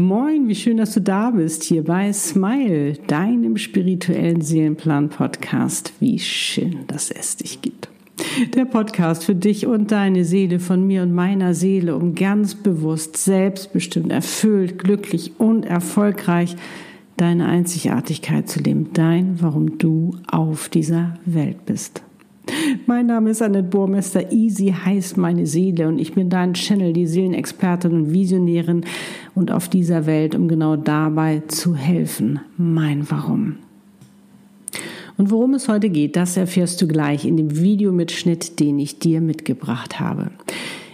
Moin, wie schön, dass du da bist hier bei Smile, deinem spirituellen Seelenplan-Podcast. Wie schön, dass es dich gibt. Der Podcast für dich und deine Seele von mir und meiner Seele, um ganz bewusst, selbstbestimmt, erfüllt, glücklich und erfolgreich deine Einzigartigkeit zu leben, dein, warum du auf dieser Welt bist. Mein Name ist Annette Burmester. Easy heißt meine Seele und ich bin dein Channel, die Seelenexpertin und Visionärin und auf dieser Welt, um genau dabei zu helfen. Mein Warum. Und worum es heute geht, das erfährst du gleich in dem Videomitschnitt, den ich dir mitgebracht habe.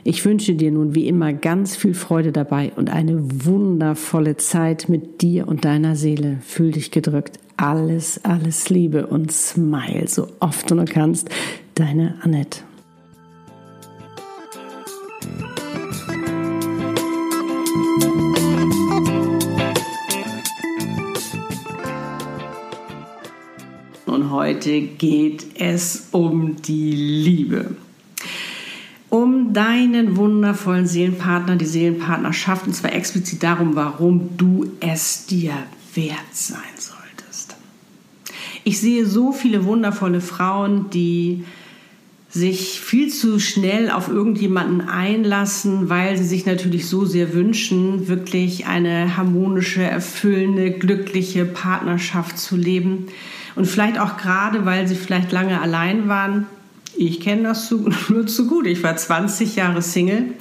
Ich wünsche dir nun wie immer ganz viel Freude dabei und eine wundervolle Zeit mit dir und deiner Seele. Fühl dich gedrückt. Alles, alles Liebe und smile so oft du nur kannst. Deine Annette. Und heute geht es um die Liebe deinen wundervollen Seelenpartner, die Seelenpartnerschaft, und zwar explizit darum, warum du es dir wert sein solltest. Ich sehe so viele wundervolle Frauen, die sich viel zu schnell auf irgendjemanden einlassen, weil sie sich natürlich so sehr wünschen, wirklich eine harmonische, erfüllende, glückliche Partnerschaft zu leben. Und vielleicht auch gerade, weil sie vielleicht lange allein waren, ich kenne das zu, nur zu gut. Ich war 20 Jahre Single.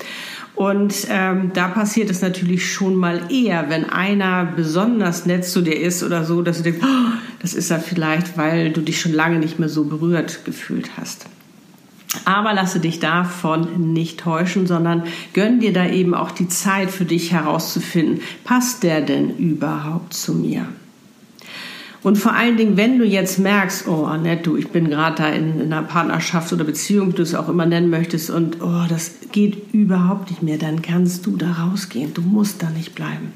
Und ähm, da passiert es natürlich schon mal eher, wenn einer besonders nett zu dir ist oder so, dass du denkst, oh, das ist ja vielleicht, weil du dich schon lange nicht mehr so berührt gefühlt hast. Aber lasse dich davon nicht täuschen, sondern gönn dir da eben auch die Zeit für dich herauszufinden, passt der denn überhaupt zu mir? Und vor allen Dingen, wenn du jetzt merkst, oh Annette, du, ich bin gerade da in, in, einer Partnerschaft oder Beziehung, wie du es auch immer nennen möchtest, und oh, das geht überhaupt nicht mehr, dann kannst du da rausgehen. Du musst da nicht bleiben.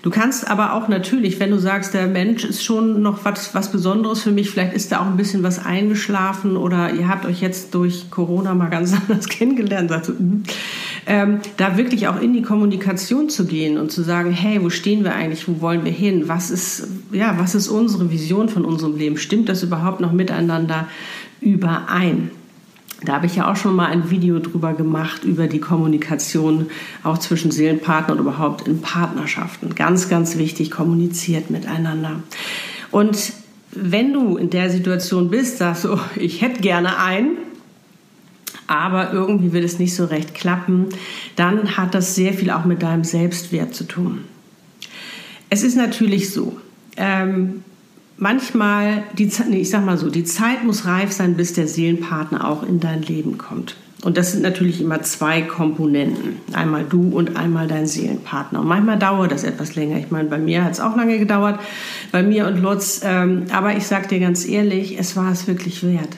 Du kannst aber auch natürlich, wenn du sagst, der Mensch ist schon noch was, was Besonderes für mich, vielleicht ist da auch ein bisschen was eingeschlafen oder ihr habt euch jetzt durch Corona mal ganz anders kennengelernt, sagst du, mm, ähm, da wirklich auch in die Kommunikation zu gehen und zu sagen, hey, wo stehen wir eigentlich, wo wollen wir hin, was ist, ja, was ist unsere Vision von unserem Leben, stimmt das überhaupt noch miteinander überein? Da habe ich ja auch schon mal ein Video drüber gemacht, über die Kommunikation auch zwischen Seelenpartnern und überhaupt in Partnerschaften. Ganz, ganz wichtig, kommuniziert miteinander. Und wenn du in der Situation bist, sagst du, oh, ich hätte gerne einen, aber irgendwie wird es nicht so recht klappen, dann hat das sehr viel auch mit deinem Selbstwert zu tun. Es ist natürlich so, ähm, manchmal, die, nee, ich sag mal so, die Zeit muss reif sein, bis der Seelenpartner auch in dein Leben kommt. Und das sind natürlich immer zwei Komponenten. Einmal du und einmal dein Seelenpartner. Und manchmal dauert das etwas länger. Ich meine, bei mir hat es auch lange gedauert, bei mir und Lutz. Ähm, aber ich sag dir ganz ehrlich, es war es wirklich wert.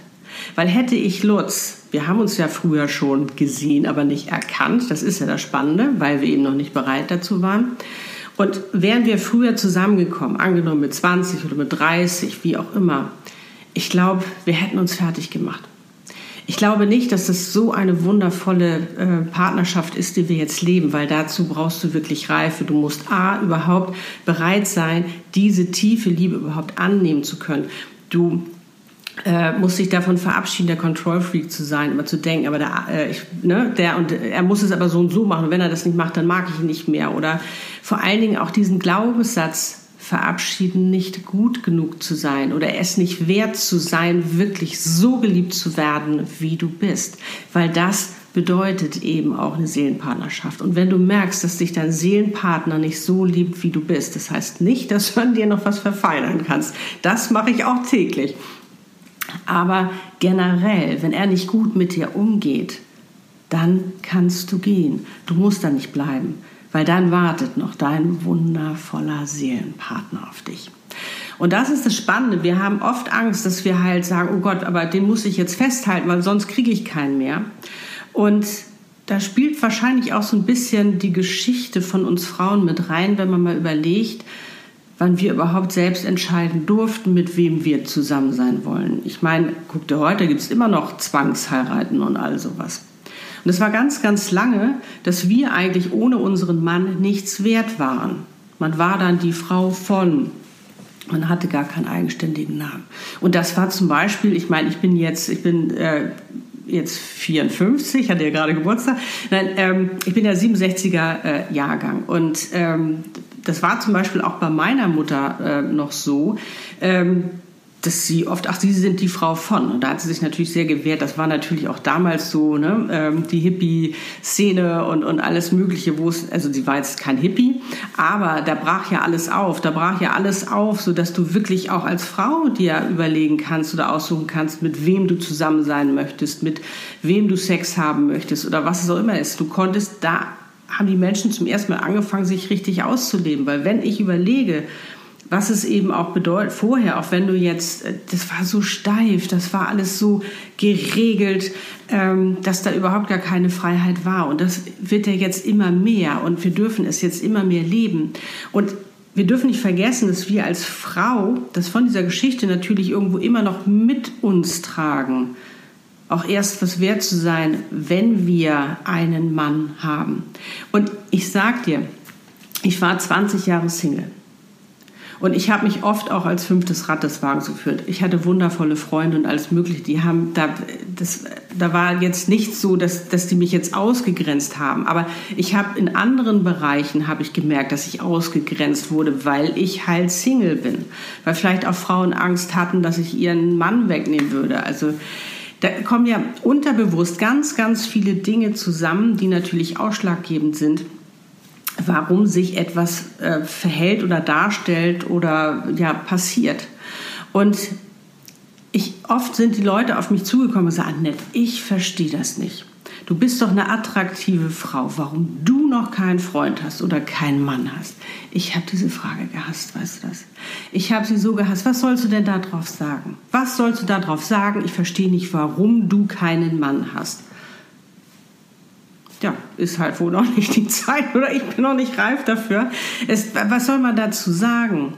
Weil hätte ich Lutz, wir haben uns ja früher schon gesehen, aber nicht erkannt, das ist ja das Spannende, weil wir eben noch nicht bereit dazu waren. Und wären wir früher zusammengekommen, angenommen mit 20 oder mit 30, wie auch immer, ich glaube, wir hätten uns fertig gemacht. Ich glaube nicht, dass das so eine wundervolle äh, Partnerschaft ist, die wir jetzt leben, weil dazu brauchst du wirklich Reife. Du musst A, überhaupt bereit sein, diese tiefe Liebe überhaupt annehmen zu können. Du äh, muss sich davon verabschieden, der Control Freak zu sein, immer zu denken, aber der, äh, ich, ne, der und er muss es aber so und so machen. Wenn er das nicht macht, dann mag ich ihn nicht mehr. Oder vor allen Dingen auch diesen Glaubenssatz verabschieden, nicht gut genug zu sein oder es nicht wert zu sein, wirklich so geliebt zu werden, wie du bist. Weil das bedeutet eben auch eine Seelenpartnerschaft. Und wenn du merkst, dass dich dein Seelenpartner nicht so liebt, wie du bist, das heißt nicht, dass du an dir noch was verfeinern kannst. Das mache ich auch täglich. Aber generell, wenn er nicht gut mit dir umgeht, dann kannst du gehen. Du musst da nicht bleiben, weil dann wartet noch dein wundervoller Seelenpartner auf dich. Und das ist das Spannende. Wir haben oft Angst, dass wir halt sagen, oh Gott, aber den muss ich jetzt festhalten, weil sonst kriege ich keinen mehr. Und da spielt wahrscheinlich auch so ein bisschen die Geschichte von uns Frauen mit rein, wenn man mal überlegt, wann wir überhaupt selbst entscheiden durften, mit wem wir zusammen sein wollen. Ich meine, guck dir heute, gibt es immer noch Zwangsheiraten und all sowas. Und es war ganz, ganz lange, dass wir eigentlich ohne unseren Mann nichts wert waren. Man war dann die Frau von. Man hatte gar keinen eigenständigen Namen. Und das war zum Beispiel, ich meine, ich bin jetzt, ich bin äh, jetzt 54, hatte ja gerade Geburtstag. Nein, ähm, ich bin ja 67er äh, Jahrgang. Und ähm, das war zum Beispiel auch bei meiner Mutter äh, noch so. Ähm, dass sie oft, ach, sie sind die Frau von. Und da hat sie sich natürlich sehr gewehrt. Das war natürlich auch damals so, ne, ähm, die Hippie-Szene und, und alles Mögliche, wo es, also sie war jetzt kein Hippie, aber da brach ja alles auf. Da brach ja alles auf, sodass du wirklich auch als Frau dir überlegen kannst oder aussuchen kannst, mit wem du zusammen sein möchtest, mit wem du Sex haben möchtest oder was es auch immer ist. Du konntest da haben die Menschen zum ersten Mal angefangen, sich richtig auszuleben. Weil wenn ich überlege, was es eben auch bedeutet, vorher, auch wenn du jetzt, äh, das war so steif, das war alles so geregelt, ähm, dass da überhaupt gar keine Freiheit war. Und das wird ja jetzt immer mehr und wir dürfen es jetzt immer mehr leben. Und wir dürfen nicht vergessen, dass wir als Frau das von dieser Geschichte natürlich irgendwo immer noch mit uns tragen. Auch erst was wert zu sein, wenn wir einen Mann haben. Und ich sag dir, ich war 20 Jahre Single. Und ich habe mich oft auch als fünftes Rad des Wagens geführt. Ich hatte wundervolle Freunde und alles Mögliche. Die haben, da, das, da war jetzt nicht so, dass, dass die mich jetzt ausgegrenzt haben. Aber ich habe in anderen Bereichen habe ich gemerkt, dass ich ausgegrenzt wurde, weil ich halt Single bin. Weil vielleicht auch Frauen Angst hatten, dass ich ihren Mann wegnehmen würde. Also da kommen ja unterbewusst ganz, ganz viele Dinge zusammen, die natürlich ausschlaggebend sind warum sich etwas äh, verhält oder darstellt oder ja passiert. Und ich, oft sind die Leute auf mich zugekommen und sagen, Annette, ich verstehe das nicht. Du bist doch eine attraktive Frau, warum du noch keinen Freund hast oder keinen Mann hast. Ich habe diese Frage gehasst, weißt du das? Ich habe sie so gehasst. Was sollst du denn darauf sagen? Was sollst du darauf sagen? Ich verstehe nicht, warum du keinen Mann hast ja, ist halt wohl noch nicht die Zeit oder ich bin noch nicht reif dafür. Es, was soll man dazu sagen?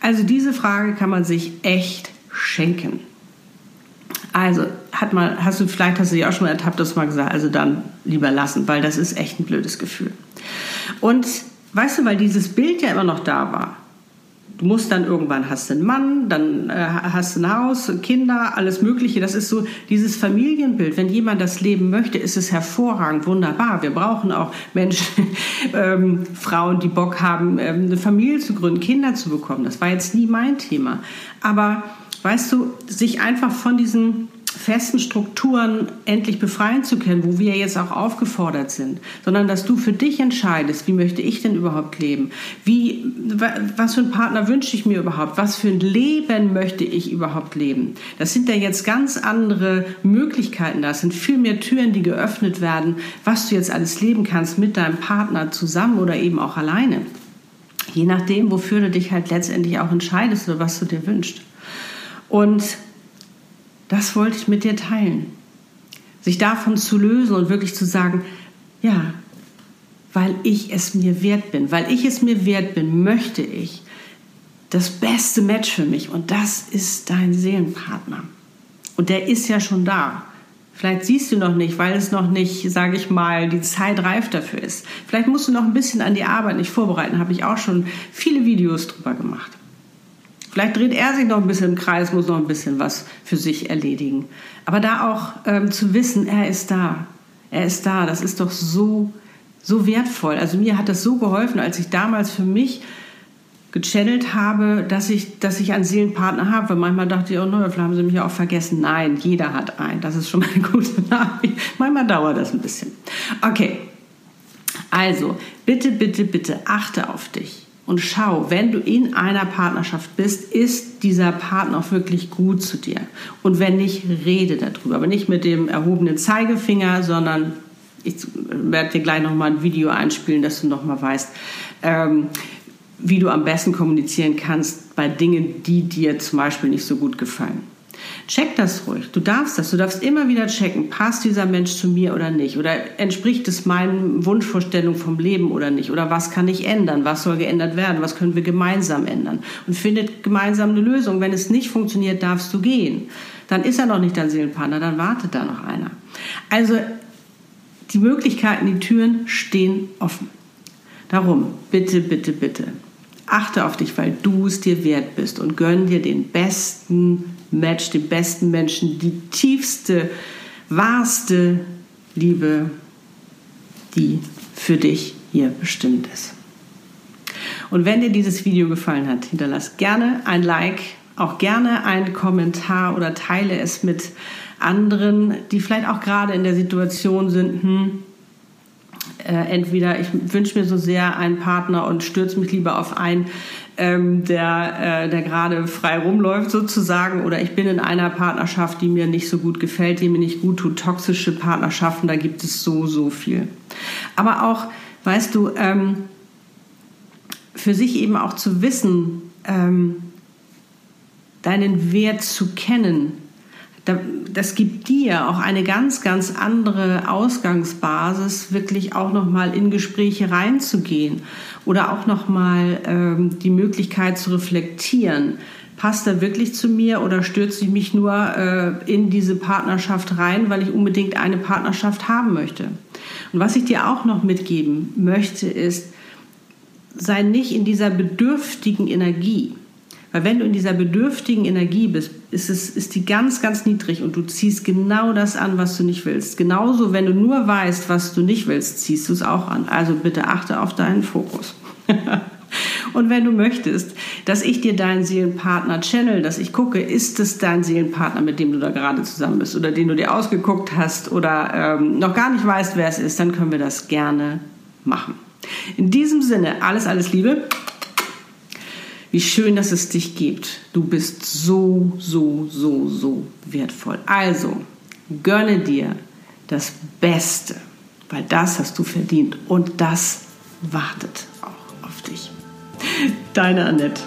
Also diese Frage kann man sich echt schenken. Also hat mal, hast du vielleicht hast du dich auch schon mal ertappt, dass du mal gesagt, also dann lieber lassen, weil das ist echt ein blödes Gefühl. Und weißt du, weil dieses Bild ja immer noch da war. Du musst dann irgendwann hast du einen Mann, dann äh, hast du ein Haus, Kinder, alles Mögliche. Das ist so dieses Familienbild. Wenn jemand das leben möchte, ist es hervorragend, wunderbar. Wir brauchen auch Menschen, ähm, Frauen, die Bock haben, ähm, eine Familie zu gründen, Kinder zu bekommen. Das war jetzt nie mein Thema. Aber weißt du, sich einfach von diesen festen Strukturen endlich befreien zu können, wo wir jetzt auch aufgefordert sind, sondern dass du für dich entscheidest, wie möchte ich denn überhaupt leben? Wie, was für einen Partner wünsche ich mir überhaupt? Was für ein Leben möchte ich überhaupt leben? Das sind ja jetzt ganz andere Möglichkeiten. Das sind viel mehr Türen, die geöffnet werden, was du jetzt alles leben kannst mit deinem Partner zusammen oder eben auch alleine. Je nachdem, wofür du dich halt letztendlich auch entscheidest oder was du dir wünschst. Und das wollte ich mit dir teilen. Sich davon zu lösen und wirklich zu sagen, ja, weil ich es mir wert bin, weil ich es mir wert bin, möchte ich das beste Match für mich und das ist dein Seelenpartner. Und der ist ja schon da. Vielleicht siehst du noch nicht, weil es noch nicht, sage ich mal, die Zeit reif dafür ist. Vielleicht musst du noch ein bisschen an die Arbeit nicht vorbereiten, habe ich auch schon viele Videos drüber gemacht. Vielleicht dreht er sich noch ein bisschen im Kreis, muss noch ein bisschen was für sich erledigen. Aber da auch ähm, zu wissen, er ist da. Er ist da. Das ist doch so, so wertvoll. Also mir hat das so geholfen, als ich damals für mich gechannelt habe, dass ich, dass ich einen Seelenpartner habe. Weil manchmal dachte ich, oh nein, haben sie mich auch vergessen. Nein, jeder hat einen. Das ist schon mal eine gute Nachricht. Manchmal dauert das ein bisschen. Okay. Also, bitte, bitte, bitte achte auf dich und schau, wenn du in einer Partnerschaft bist, ist dieser Partner auch wirklich gut zu dir. Und wenn nicht, rede darüber. Aber nicht mit dem erhobenen Zeigefinger, sondern ich werde dir gleich nochmal ein Video einspielen, dass du nochmal weißt, ähm, wie du am besten kommunizieren kannst bei Dingen, die dir zum Beispiel nicht so gut gefallen. Check das ruhig. Du darfst das. Du darfst immer wieder checken, passt dieser Mensch zu mir oder nicht? Oder entspricht es meinen Wunschvorstellungen vom Leben oder nicht? Oder was kann ich ändern? Was soll geändert werden? Was können wir gemeinsam ändern? Und findet gemeinsam eine Lösung. Wenn es nicht funktioniert, darfst du gehen. Dann ist er noch nicht dein Seelenpartner, dann wartet da noch einer. Also die Möglichkeiten, die Türen stehen offen. Darum, bitte, bitte, bitte, achte auf dich, weil du es dir wert bist und gönn dir den besten Match, den besten Menschen, die tiefste, wahrste Liebe, die für dich hier bestimmt ist. Und wenn dir dieses Video gefallen hat, hinterlass gerne ein Like, auch gerne einen Kommentar oder teile es mit anderen, die vielleicht auch gerade in der Situation sind, hm, äh, entweder ich wünsche mir so sehr einen Partner und stürze mich lieber auf einen, ähm, der, äh, der gerade frei rumläuft sozusagen, oder ich bin in einer Partnerschaft, die mir nicht so gut gefällt, die mir nicht gut tut. Toxische Partnerschaften, da gibt es so, so viel. Aber auch, weißt du, ähm, für sich eben auch zu wissen, ähm, deinen Wert zu kennen, das gibt dir auch eine ganz, ganz andere Ausgangsbasis, wirklich auch nochmal in Gespräche reinzugehen oder auch nochmal ähm, die Möglichkeit zu reflektieren. Passt er wirklich zu mir oder stürze ich mich nur äh, in diese Partnerschaft rein, weil ich unbedingt eine Partnerschaft haben möchte? Und was ich dir auch noch mitgeben möchte, ist, sei nicht in dieser bedürftigen Energie. Weil wenn du in dieser bedürftigen Energie bist, ist, es, ist die ganz, ganz niedrig und du ziehst genau das an, was du nicht willst. Genauso, wenn du nur weißt, was du nicht willst, ziehst du es auch an. Also bitte achte auf deinen Fokus. und wenn du möchtest, dass ich dir deinen Seelenpartner channel, dass ich gucke, ist es dein Seelenpartner, mit dem du da gerade zusammen bist oder den du dir ausgeguckt hast oder ähm, noch gar nicht weißt, wer es ist, dann können wir das gerne machen. In diesem Sinne, alles, alles Liebe. Wie schön, dass es dich gibt. Du bist so, so, so, so wertvoll. Also, gönne dir das Beste, weil das hast du verdient und das wartet auch auf dich. Deine Annette.